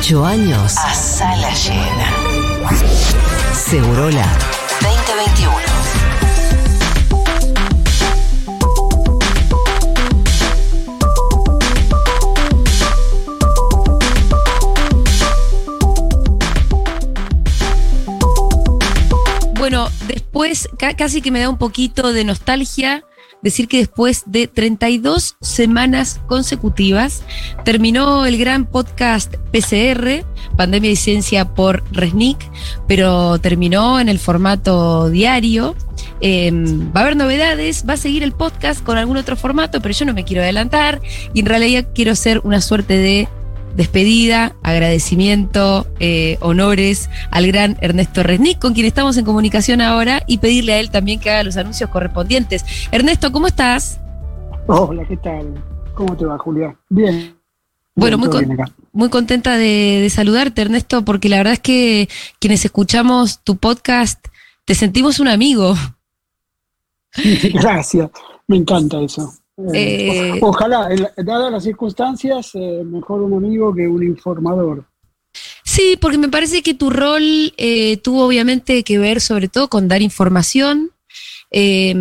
Ocho años a sala llena. Segurola 2021. Bueno, después ca- casi que me da un poquito de nostalgia decir que después de 32 semanas consecutivas terminó el gran podcast PCR, Pandemia y Ciencia por Resnick, pero terminó en el formato diario. Eh, va a haber novedades, va a seguir el podcast con algún otro formato, pero yo no me quiero adelantar y en realidad quiero hacer una suerte de despedida, agradecimiento, eh, honores al gran Ernesto Resnick, con quien estamos en comunicación ahora, y pedirle a él también que haga los anuncios correspondientes. Ernesto, ¿cómo estás? Hola, ¿qué tal? ¿Cómo te va, Julia? Bien. Bueno, muy, con- muy contenta de, de saludarte, Ernesto, porque la verdad es que quienes escuchamos tu podcast te sentimos un amigo. Gracias, me encanta eso. Eh, ojalá, dadas las circunstancias, eh, mejor un amigo que un informador. Sí, porque me parece que tu rol eh, tuvo obviamente que ver sobre todo con dar información, eh,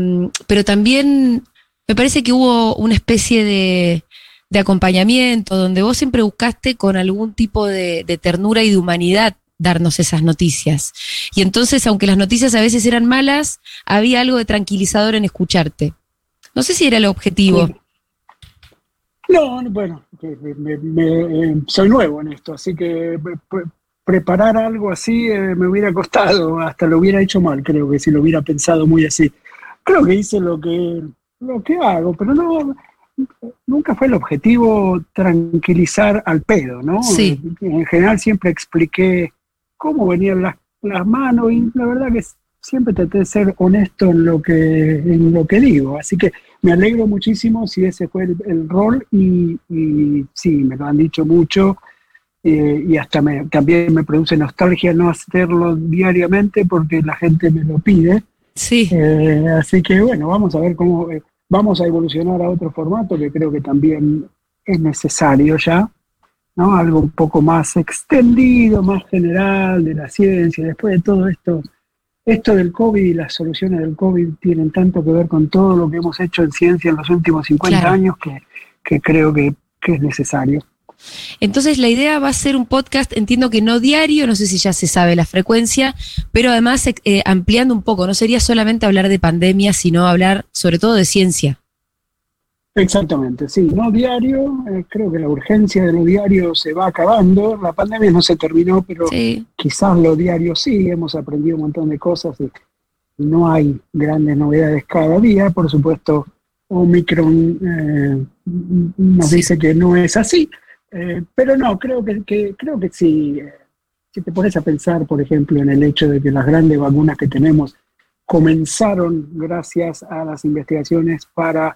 pero también me parece que hubo una especie de, de acompañamiento donde vos siempre buscaste con algún tipo de, de ternura y de humanidad darnos esas noticias. Y entonces, aunque las noticias a veces eran malas, había algo de tranquilizador en escucharte. No sé si era el objetivo. Sí. No, no, bueno, me- me- eh, soy nuevo en esto, así que pre- pre- preparar algo así eh, me hubiera costado, hasta lo hubiera hecho mal, creo que si lo hubiera pensado muy así. Creo que hice lo que, lo que hago, pero no, nunca fue el objetivo tranquilizar al pedo, ¿no? Sí. En general siempre expliqué cómo venían las, las manos y la verdad que siempre traté de ser honesto en lo que, en lo que digo, así que me alegro muchísimo si ese fue el, el rol y, y sí, me lo han dicho mucho eh, y hasta me, también me produce nostalgia no hacerlo diariamente porque la gente me lo pide. Sí. Eh, así que bueno, vamos a ver cómo eh, vamos a evolucionar a otro formato que creo que también es necesario ya, ¿no? Algo un poco más extendido, más general de la ciencia, después de todo esto. Esto del COVID y las soluciones del COVID tienen tanto que ver con todo lo que hemos hecho en ciencia en los últimos 50 Claro. años que, que creo que, que es necesario. Entonces la idea va a ser un podcast, entiendo que no diario, no sé si ya se sabe la frecuencia, pero además eh, ampliando un poco, no sería solamente hablar de pandemia, sino hablar sobre todo de ciencia. Exactamente, sí, no diario, eh, creo que la urgencia de lo diario se va acabando, la pandemia no se terminó, pero Sí, quizás lo diario sí, hemos aprendido un montón de cosas y no hay grandes novedades cada día, por supuesto Omicron eh, nos Sí. dice que no es así, eh, pero no, creo que, que- creo que sí, si te pones a pensar, por ejemplo, en el hecho de que las grandes vacunas que tenemos comenzaron gracias a las investigaciones para,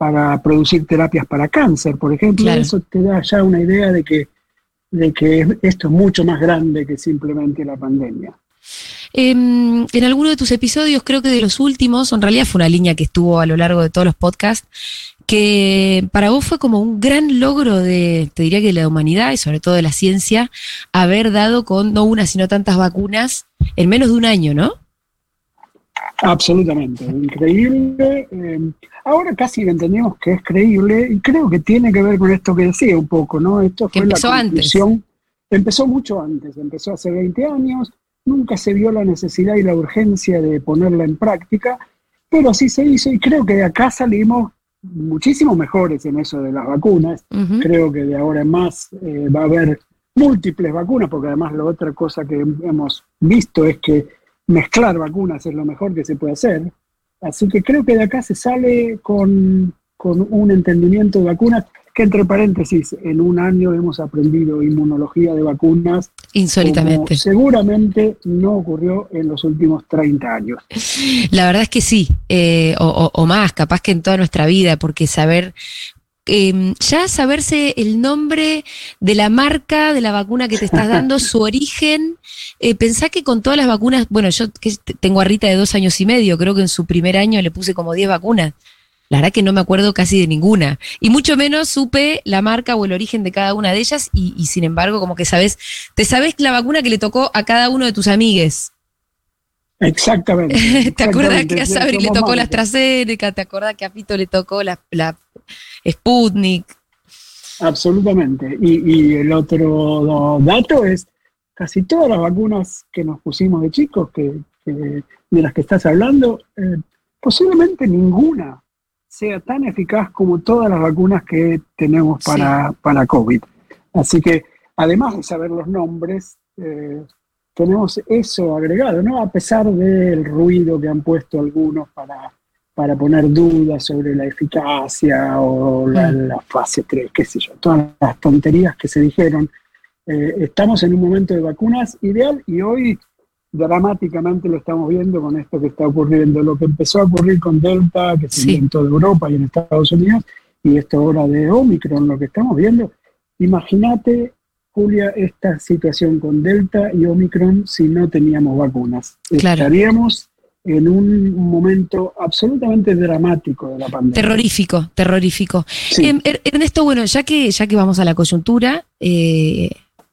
para producir terapias para cáncer, por ejemplo, Claro. eso te da ya una idea de que, de que esto es mucho más grande que simplemente la pandemia. Em, en alguno de tus episodios, creo que de los últimos, en realidad fue una línea que estuvo a lo largo de todos los podcasts, que para vos fue como un gran logro de, te diría que de la humanidad y sobre todo de la ciencia, haber dado con no una, sino tantas vacunas en menos de un año, ¿no? Absolutamente, increíble. Eh, ahora casi entendemos que es creíble y creo que tiene que ver con esto que decía un poco, ¿no? Esto Que fue la empezó antes. conclusión. Empezó mucho antes, empezó hace 20 años, nunca se vio la necesidad y la urgencia de ponerla en práctica, pero sí se hizo y creo que de acá salimos muchísimo mejores en eso de las vacunas. Creo que de ahora en más eh, va a haber múltiples vacunas, porque además la otra cosa que hemos visto es que mezclar vacunas es lo mejor que se puede hacer. Así que creo que de acá se sale con, con un entendimiento de vacunas, que entre paréntesis, en un año hemos aprendido inmunología de vacunas, Insólitamente. seguramente no ocurrió en los últimos 30 años. La verdad es que sí, eh, o, o- o más, capaz que en toda nuestra vida, porque saber, eh, ya saberse el nombre de la marca de la vacuna que te estás dando, su origen, eh, pensá que con todas las vacunas, bueno, yo que tengo a Rita de dos años y medio, creo que en su primer año le puse como 10 vacunas. La verdad que no me acuerdo casi de ninguna. Y mucho menos supe la marca o el origen de cada una de ellas y, y sin embargo como que sabes, te sabes la vacuna que le tocó a cada uno de tus amigues. Exactamente. ¿Te acuerdas que a Sabri le tocó la. AstraZeneca? ¿Te acuerdas que a Pito le tocó la, la Sputnik? Absolutamente. Y, y el otro dato es casi todas las vacunas que nos pusimos de chicos, que, que- de las que estás hablando, eh, posiblemente ninguna sea tan eficaz como todas las vacunas que tenemos para, para COVID. Así que, además de saber los nombres, eh, tenemos eso agregado, ¿no? A pesar del ruido que han puesto algunos para, para poner dudas sobre la eficacia o la, Mm. la fase 3, qué sé yo, todas las tonterías que se dijeron. Eh, estamos en un momento de vacunas ideal y hoy dramáticamente lo estamos viendo con esto que está ocurriendo, lo que empezó a ocurrir con Delta, que se Sí. en toda Europa y en Estados Unidos, y esto ahora de Omicron, lo que estamos viendo. Imagínate, Julia, esta situación con Delta y Omicron si no teníamos vacunas. Claro. Estaríamos en un momento absolutamente dramático de la pandemia. Terrorífico, terrorífico. Sí. Er- Ernesto, bueno, ya que, ya que vamos a la coyuntura, eh,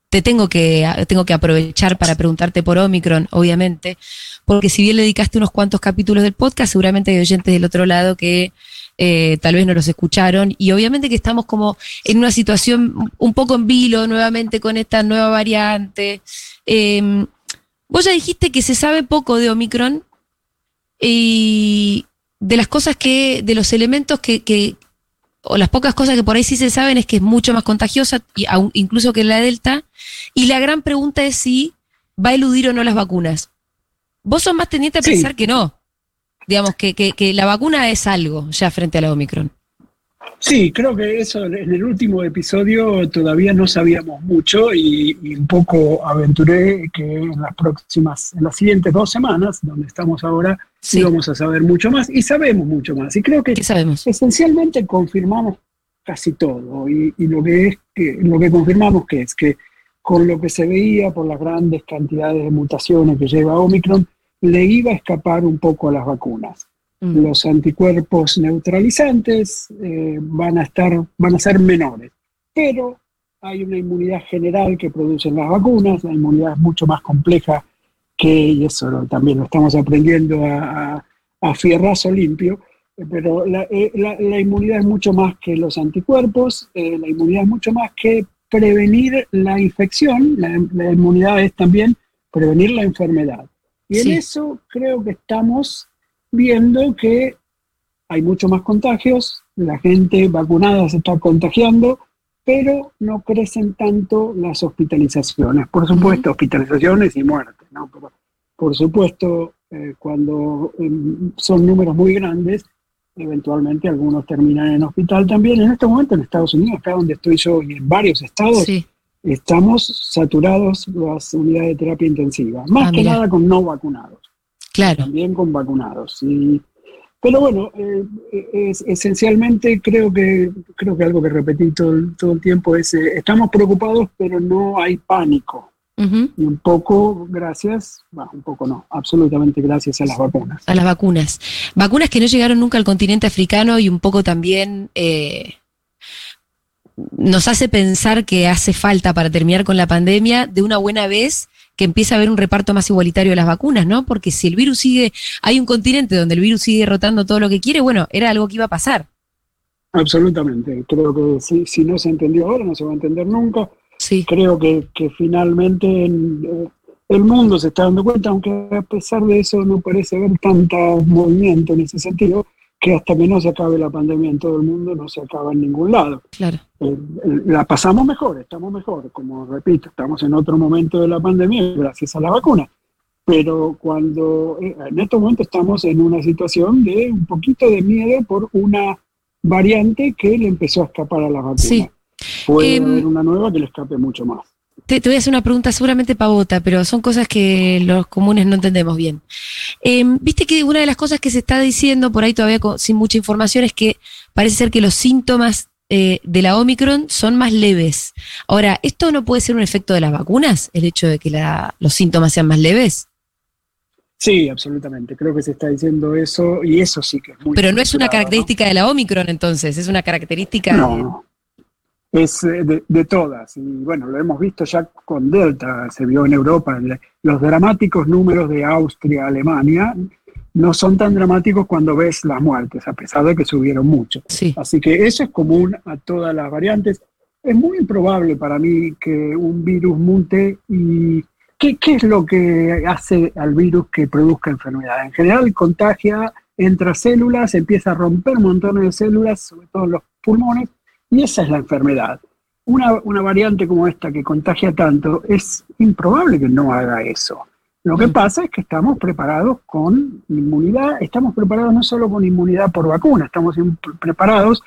te tengo que, tengo que aprovechar para preguntarte por Omicron, obviamente, porque si bien le dedicaste unos cuantos capítulos del podcast, seguramente hay oyentes del otro lado que eh, tal vez no los escucharon, y obviamente que estamos como en una situación un poco en vilo nuevamente con esta nueva variante. Em, vos ya dijiste que se sabe poco de Omicron y de las cosas que, de los elementos que, que, o las pocas cosas que por ahí sí se saben es que es mucho más contagiosa, incluso que la Delta, y la gran pregunta es si va a eludir o no las vacunas. Vos sos más tendiente a Sí. pensar que no. Digamos, que, que, que la vacuna es algo ya frente a la Omicron. Sí, creo que eso en el último episodio todavía no sabíamos mucho y, y un poco aventuré que en las próximas, en las siguientes dos semanas, donde estamos ahora, Sí. íbamos a saber mucho más y sabemos mucho más. Y creo que ¿Qué sabemos? esencialmente confirmamos casi todo y, y lo que es que lo que confirmamos que es que con lo que se veía por las grandes cantidades de mutaciones que lleva Omicron le iba a escapar un poco a las vacunas Mm. los anticuerpos neutralizantes eh, van a estar van a ser menores pero hay una inmunidad general que producen las vacunas la inmunidad es mucho más compleja que y eso lo- también lo estamos aprendiendo a, a- a fierrazo limpio eh, pero la, eh, la- la inmunidad es mucho más que los anticuerpos eh, la inmunidad es mucho más que prevenir la infección la, la inmunidad es también prevenir la enfermedad y Sí. en eso creo que estamos viendo que hay mucho más contagios, la gente vacunada se está contagiando, pero no crecen tanto las hospitalizaciones. Por supuesto, hospitalizaciones y muertes, ¿no? Pero, por supuesto, eh, cuando em, son números muy grandes, eventualmente algunos terminan en hospital también. En este momento en Estados Unidos, acá donde estoy yo y en varios estados, Sí. estamos saturados las unidades de terapia intensiva, más Ah, que mira. nada con no vacunados Claro. también con vacunados. Y, pero bueno, eh, es, esencialmente creo que creo que algo que repetí todo, el- todo el tiempo es eh, estamos preocupados, pero no hay pánico. Y un poco gracias, bueno, un poco no, absolutamente gracias a las vacunas. A las vacunas. Vacunas que no llegaron nunca al continente africano y un poco también eh, nos hace pensar que hace falta para terminar con la pandemia de una buena vez que empiece a haber un reparto más igualitario de las vacunas, ¿no? Porque si el virus sigue, hay un continente donde el virus sigue derrotando todo lo que quiere, bueno, era algo que iba a pasar. Absolutamente. Creo que si, si no se entendió ahora, no se va a entender nunca. Sí, Creo que, que finalmente en, eh, el mundo se está dando cuenta, aunque a pesar de eso no parece haber tanto movimiento en ese sentido, que hasta que no se acabe la pandemia en todo el mundo, no se acaba en ningún lado. claro. Eh, eh, la pasamos mejor, estamos mejor, como repito, estamos en otro momento de la pandemia gracias a la vacuna. Pero cuando eh, en este momento estamos en una situación de un poquito de miedo por una variante que le empezó a escapar a la vacuna. Sí. Puede Em, haber una nueva que le escape mucho más. Te, te voy a hacer una pregunta seguramente pavota, pero son cosas que los comunes no entendemos bien. Eh, Viste que una de las cosas que se está diciendo por ahí todavía con- sin mucha información es que parece ser que los síntomas eh, de la Omicron son más leves. Ahora, ¿esto no puede ser un efecto de las vacunas? El hecho de que la- los síntomas sean más leves. Sí, absolutamente. Creo que se está diciendo eso y eso sí que es muy... Pero no es una característica de la Omicron entonces, es una característica... No, es eh, de, de, todas. Y bueno, lo hemos visto ya con Delta, se vio en Europa. Los dramáticos números de Austria, Alemania, no son tan dramáticos cuando ves las muertes, a pesar de que subieron mucho. Sí. Así que eso es común a todas las variantes. Es muy improbable para mí que un virus mute y ¿qué, qué es lo que hace al virus que produzca enfermedad? En general contagia, entra células, empieza a romper montones de células, sobre todo en los pulmones, y esa es la enfermedad. Una, una variante como esta que contagia tanto, es improbable que no haga eso. Lo que pasa es que estamos preparados con inmunidad, estamos preparados no solo con inmunidad por vacuna, estamos preparados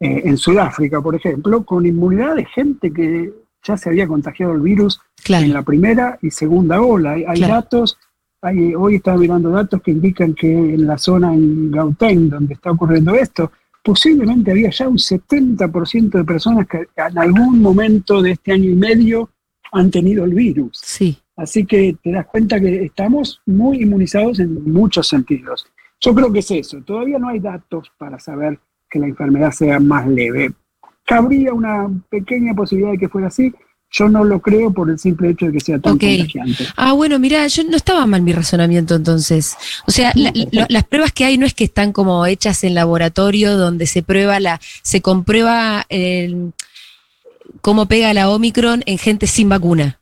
eh, en Sudáfrica, por ejemplo, con inmunidad de gente que ya se había contagiado el virus claro. en la primera y segunda ola. Hay, hay Claro. datos, hay, hoy estaba mirando datos que indican que en la zona en Gauteng, donde está ocurriendo esto, posiblemente había ya un 70% de personas que en algún momento de este año y medio han tenido el virus. Sí. Así que te das cuenta que estamos muy inmunizados en muchos sentidos. Yo creo que es eso. Todavía no hay datos para saber que la enfermedad sea más leve. Cabría una pequeña posibilidad de que fuera así. Yo no lo creo por el simple hecho de que sea tan Ok. contagiante. Ah, bueno, mira, yo no estaba mal mi razonamiento entonces. O sea, la- las pruebas que hay no es que están como hechas en laboratorio donde se prueba la, se comprueba el, cómo pega la Omicron en gente sin vacuna.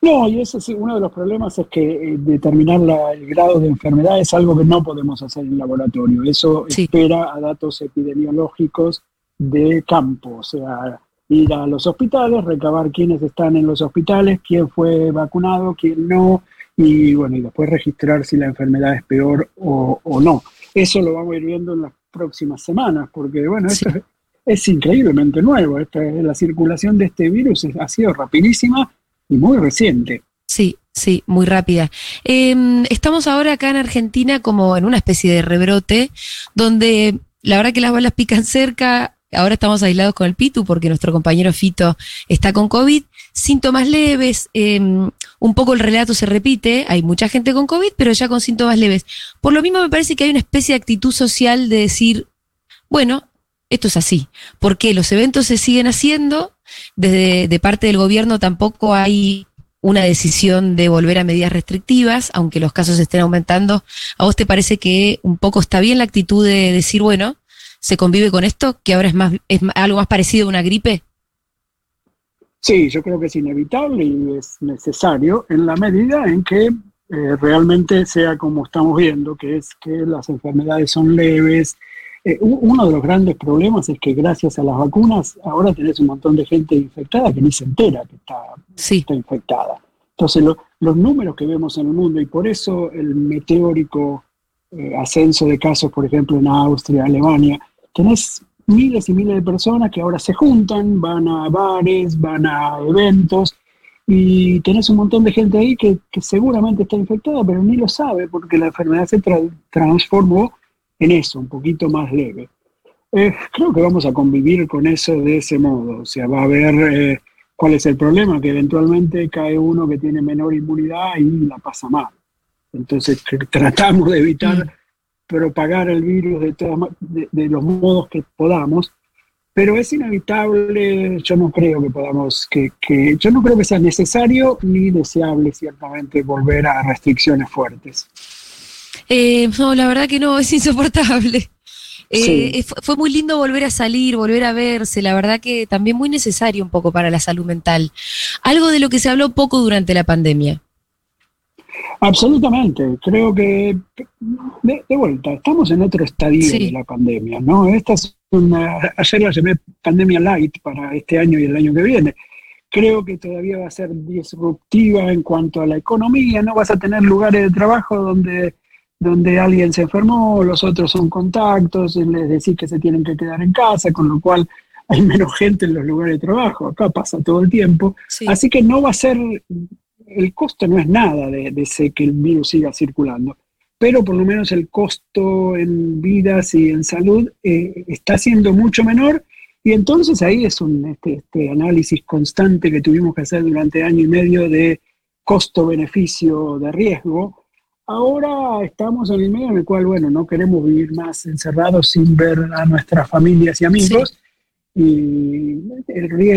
No, y ese sí, uno de los problemas es que eh, determinar la- el grado de enfermedad es algo que no podemos hacer en laboratorio. Eso Sí. espera a datos epidemiológicos de campo, o sea, ir a los hospitales, recabar quiénes están en los hospitales, quién fue vacunado, quién no, y bueno, y después registrar si la enfermedad es peor o, o no. Eso lo vamos a ir viendo en las próximas semanas, porque bueno, Sí. esto es, es increíblemente nuevo. Esta- la circulación de este virus ha sido rapidísima y muy reciente. Sí, sí, muy rápida. Eh, estamos ahora acá en Argentina como en una especie de rebrote, donde la verdad que las balas pican cerca. Ahora estamos aislados con el Pitu porque nuestro compañero Fito está con COVID. Síntomas leves, eh, un poco el relato se repite, hay mucha gente con COVID, pero ya con síntomas leves. Por lo mismo me parece que hay una especie de actitud social de decir, bueno, esto es así, porque los eventos se siguen haciendo, desde de parte del gobierno tampoco hay una decisión de volver a medidas restrictivas, aunque los casos estén aumentando. ¿A vos te parece que un poco está bien la actitud de decir, bueno, se convive con esto, que ahora es más es algo más parecido a una gripe? Sí, yo creo que es inevitable y es necesario en la medida en que eh, realmente sea como estamos viendo, que es que las enfermedades son leves. Eh, uno de los grandes problemas es que gracias a las vacunas ahora tenés un montón de gente infectada que ni se entera que está, sí. está infectada. Entonces lo, los números que vemos en el mundo y por eso el meteórico eh, ascenso de casos, por ejemplo, en Austria, Alemania, tenés miles y miles de personas que ahora se juntan, van a bares, van a eventos y tenés un montón de gente ahí que, que seguramente está infectada, pero ni lo sabe porque la enfermedad se tra transformó en eso, un poquito más leve. Eh, creo que vamos a convivir con eso de ese modo, o sea, va a haber eh, cuál es el problema, que eventualmente cae uno que tiene menor inmunidad y la pasa mal. Entonces tratamos de evitar... Propagar el virus de, todas, de, de, los modos que podamos, pero es inevitable, yo no creo que podamos, que, que, yo no creo que sea necesario ni deseable ciertamente volver a restricciones fuertes. Eh, no, la verdad que no, es insoportable. Sí. Eh, fue muy lindo volver a salir, volver a verse, la verdad que también muy necesario un poco para la salud mental. Algo de lo que se habló poco durante la pandemia. Absolutamente, creo que de, de, vuelta, estamos en otro estadio sí. de la pandemia, ¿no? Esta es una, ayer la llamé pandemia light para este año y el año que viene. Creo que todavía va a ser disruptiva en cuanto a la economía, no vas a tener lugares de trabajo donde, donde alguien se enfermó, los otros son contactos, les decís que se tienen que quedar en casa, con lo cual hay menos gente en los lugares de trabajo, acá pasa todo el tiempo, sí. así que no va a ser el costo no es nada de, de ese que el virus siga circulando, pero por lo menos el costo en vidas y en salud eh, está siendo mucho menor y entonces ahí es un este, este, análisis constante que tuvimos que hacer durante año y medio de costo-beneficio de riesgo ahora estamos en el medio en el cual, bueno, no queremos vivir más encerrados sin ver a nuestras familias y amigos. Y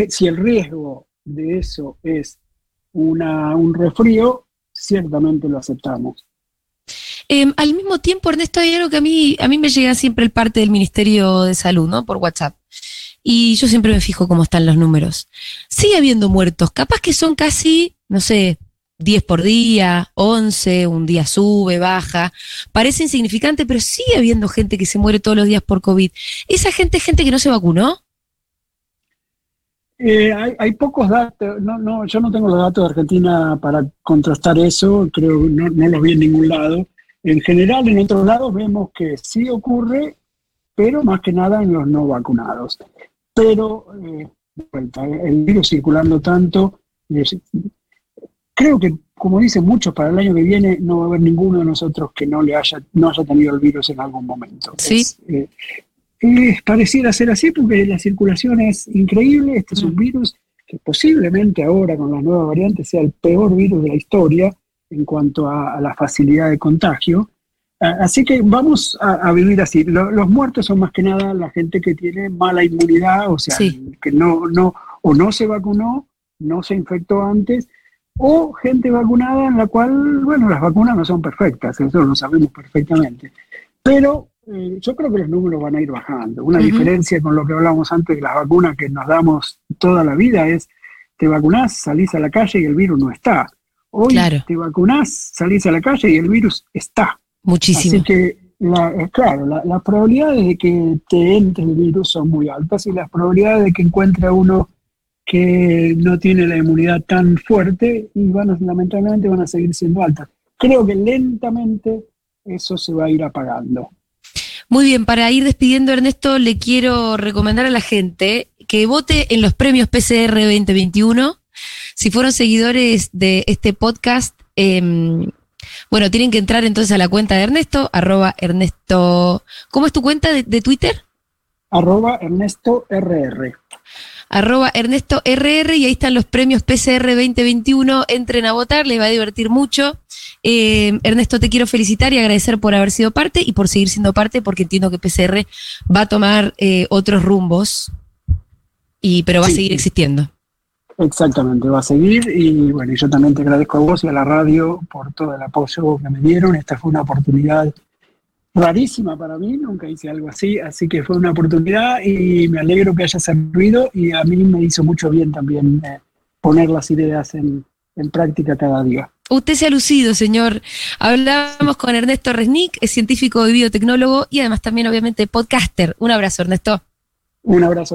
si el riesgo de eso es una, un resfrío, ciertamente lo aceptamos. Em, al mismo tiempo, Ernesto, hay algo que a mí, a mí me llega siempre el parte del Ministerio de Salud, ¿no? Por WhatsApp. Y yo siempre me fijo cómo están los números. Sigue habiendo muertos, capaz que son casi, no sé, 10 por día, 11, un día sube, baja. Parece insignificante, pero sigue habiendo gente que se muere todos los días por COVID. ¿Esa gente es gente que no se vacunó? Eh, hay, pocos datos, no, no, yo no tengo los datos de Argentina para contrastar eso, creo que no, no los vi en ningún lado. En general, en otros lados vemos que sí ocurre, pero más que nada en los no vacunados. Pero, eh, el virus circulando tanto, creo que, como dicen muchos, para el año que viene no va a haber ninguno de nosotros que no le haya, no haya tenido el virus en algún momento. Sí. Eh, pareciera ser así porque la circulación es increíble, este es un mm. virus que posiblemente ahora con las nuevas variantes sea el peor virus de la historia en cuanto a, la facilidad de contagio. Así que vamos a, vivir así. los muertos son más que nada la gente que tiene mala inmunidad, o sea, que no, no, o no se vacunó, no se infectó antes, o gente vacunada en la cual, bueno, las vacunas no son perfectas, eso lo sabemos perfectamente. Pero eh, yo creo que los números van a ir bajando. Una diferencia con lo que hablábamos antes de las vacunas que nos damos toda la vida es, te vacunás, salís a la calle y el virus no está. Hoy te vacunás, salís a la calle y el virus está. Muchísimo. Así que, eh, claro, las probabilidades de que te entre el virus son muy altas y las probabilidades de que encuentre a uno que no tiene la inmunidad tan fuerte y van lamentablemente van a seguir siendo altas. Creo que lentamente eso se va a ir apagando. Muy bien, para ir despidiendo, Ernesto, le quiero recomendar a la gente que vote en los premios PCR 2021. Si fueron seguidores de este podcast, em, bueno, tienen que entrar entonces a la cuenta de Ernesto, arroba Ernesto. ¿Cómo es tu cuenta de, de Twitter? Arroba Ernesto RR arroba Ernesto RR y ahí están los premios PCR 2021. Entren a votar, les va a divertir mucho. Eh, Ernesto, te quiero felicitar y agradecer por haber sido parte y por seguir siendo parte, porque entiendo que PCR va a tomar eh, otros rumbos, y, pero va a seguir existiendo. Exactamente, va a seguir y bueno, yo también te agradezco a vos y a la radio por todo el apoyo que me dieron. Esta fue una oportunidad rarísima para mí, nunca hice algo así, así que fue una oportunidad y me alegro que haya servido y a mí me hizo mucho bien también eh, poner las ideas en, práctica cada día. Usted se ha lucido, señor. Hablamos con Ernesto Resnick, es científico y biotecnólogo y además también obviamente podcaster. Un abrazo, Ernesto. Un abrazo.